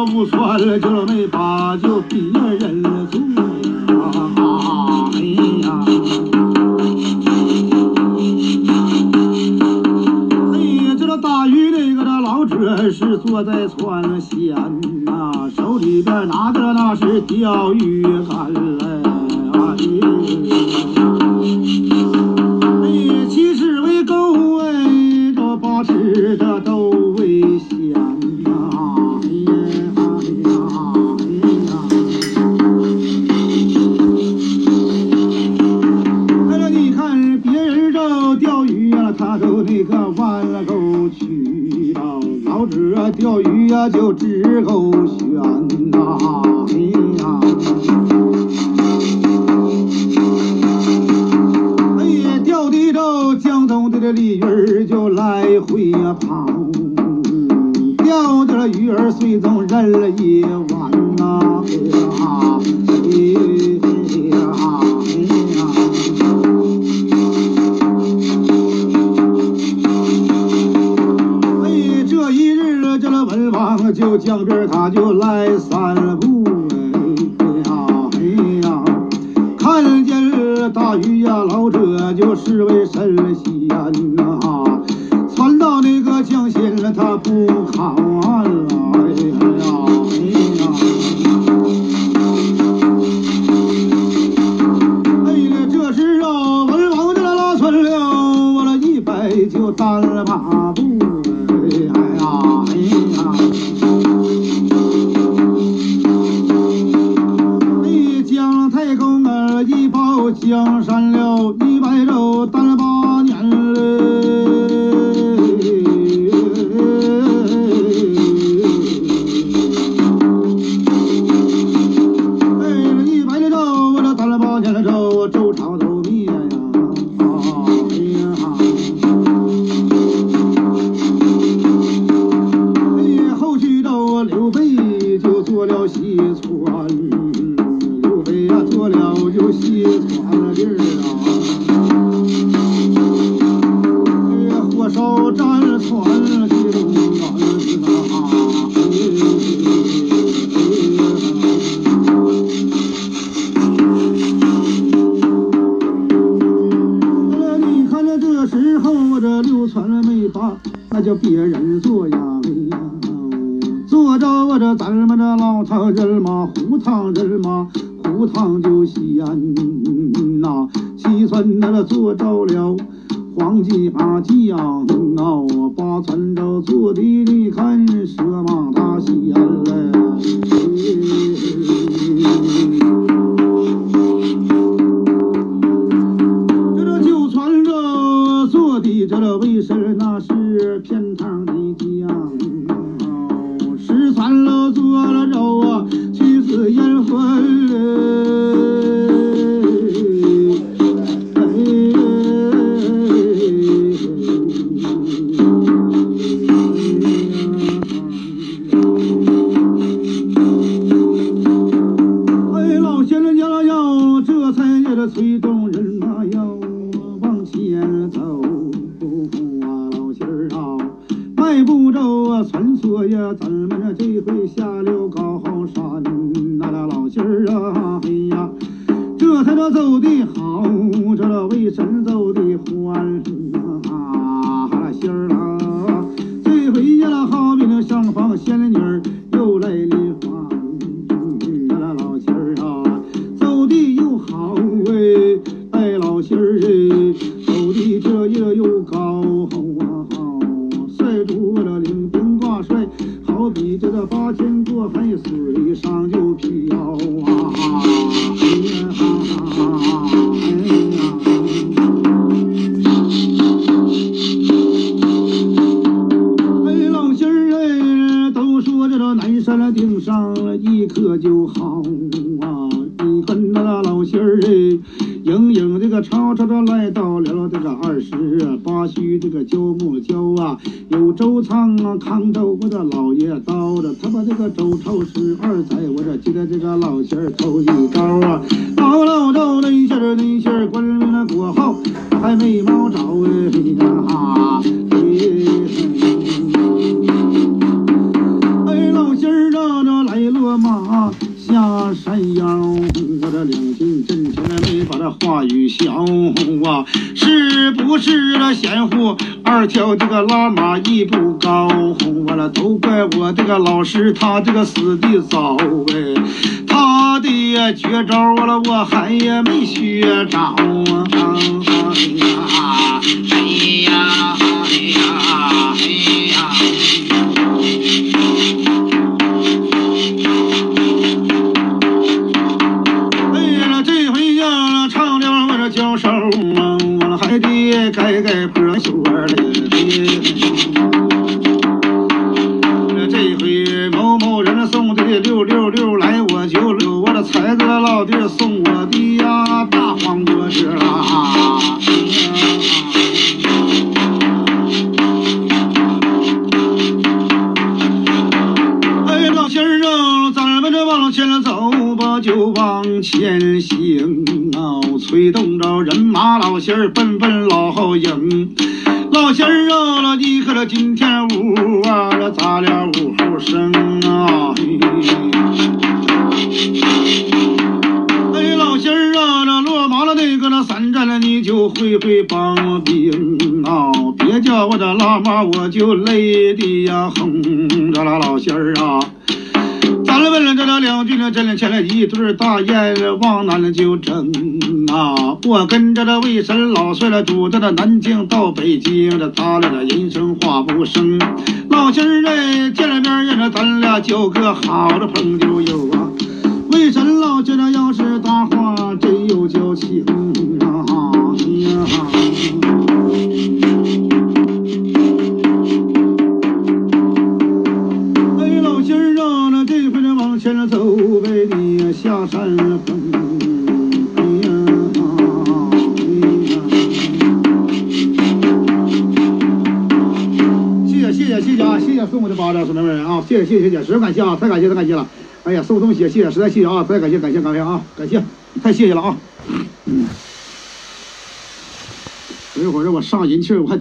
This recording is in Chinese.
了无算了，就没把就别人做呀，哎呀。哎，这个大鱼那个这老者是坐在船舷呐，手里边拿着那是钓鱼竿嘞，哎，七尺为钩哎，这八尺这都一个弯了钩去老子钓鱼呀、就只够悬呐、哎呀，哎呀，钓的着江东的这鲤鱼儿就来回呀跑，钓的这鱼儿水中人了一弯呐、哎呀，就江边他就来散步，哎呀哎呀，看见了大鱼呀，老者就是位神仙呐，传到那个江心了，他不靠岸了，哎呀哎呀。哎呀，这时啊，文王这拉村了，我这一摆就单了马步，哎呀哎呀，江山了，一百肉单了八年嘞。哎，一百的肉，我这单了八年的就西川了咱们这老唐人嘛，胡唐人嘛，胡唐就西安呐，西村那个做着了。黄鸡八将啊，八船着坐的，你看蛇马他西安嘞。去死烟魂迈步走啊，穿梭呀，咱们这这回下了高山，那那老仙儿啊，哎呀，这才这走的好，这个为神走的欢啊，仙儿啊，这回呀，好比那上房仙女儿又来了花。那那老仙儿啊，走的又好哎，带老仙儿，走的这也又高你这个八千多海水上就飘啊，吵的来到了这个二十八虚这个焦木焦啊，有周仓啊，康州我的老爷刀的，他把这个周朝十二载，我这记得这个老仙儿头一招啊，老老赵那仙儿那仙儿官名那国号还没猫着哎呀，哎。哎，老仙儿啊，这拦腰，我这两军阵前没那话语消啊，是不是那贤户二条这个拉马一不高？完了都怪我这个老师他这个死的早哎，他的绝招完了我还也没学着啊！交手啊，我还得改改破袖儿嘞。这回某某人送的六六六来，我就留我的财哥老弟送我的呀大黄脖子啦。往前走吧，就往前行啊！催动着人马，老仙儿奔奔老后营。老仙儿啊，你可这今天午啊，这咋了午后生啊？哎，老仙儿啊，这落马了那个那三战了，你就会会帮兵啊！别叫我这拉马，我就累的呀哼！这啦老仙儿啊！咱们问了这了两军呢，真前来一对大雁往南就征啊！我跟着这魏神老帅了，主着这南京到北京，这他俩的人生话不生。老仙儿哎，见了面呀，咱俩交个好的朋友友啊！魏神老觉得要是搭话，真有交情啊！回呢往前走呗，你下山峰。哎呀，哎呀，谢谢谢谢谢谢啊，谢谢送我的巴掌，兄弟们啊，谢谢谢谢谢谢，实在感谢啊，太感谢太感谢了。哎呀，送东西，谢谢，实在谢谢啊，太感谢感谢感谢啊，感谢，太谢谢了啊。嗯，等一会儿让我上人气，我还。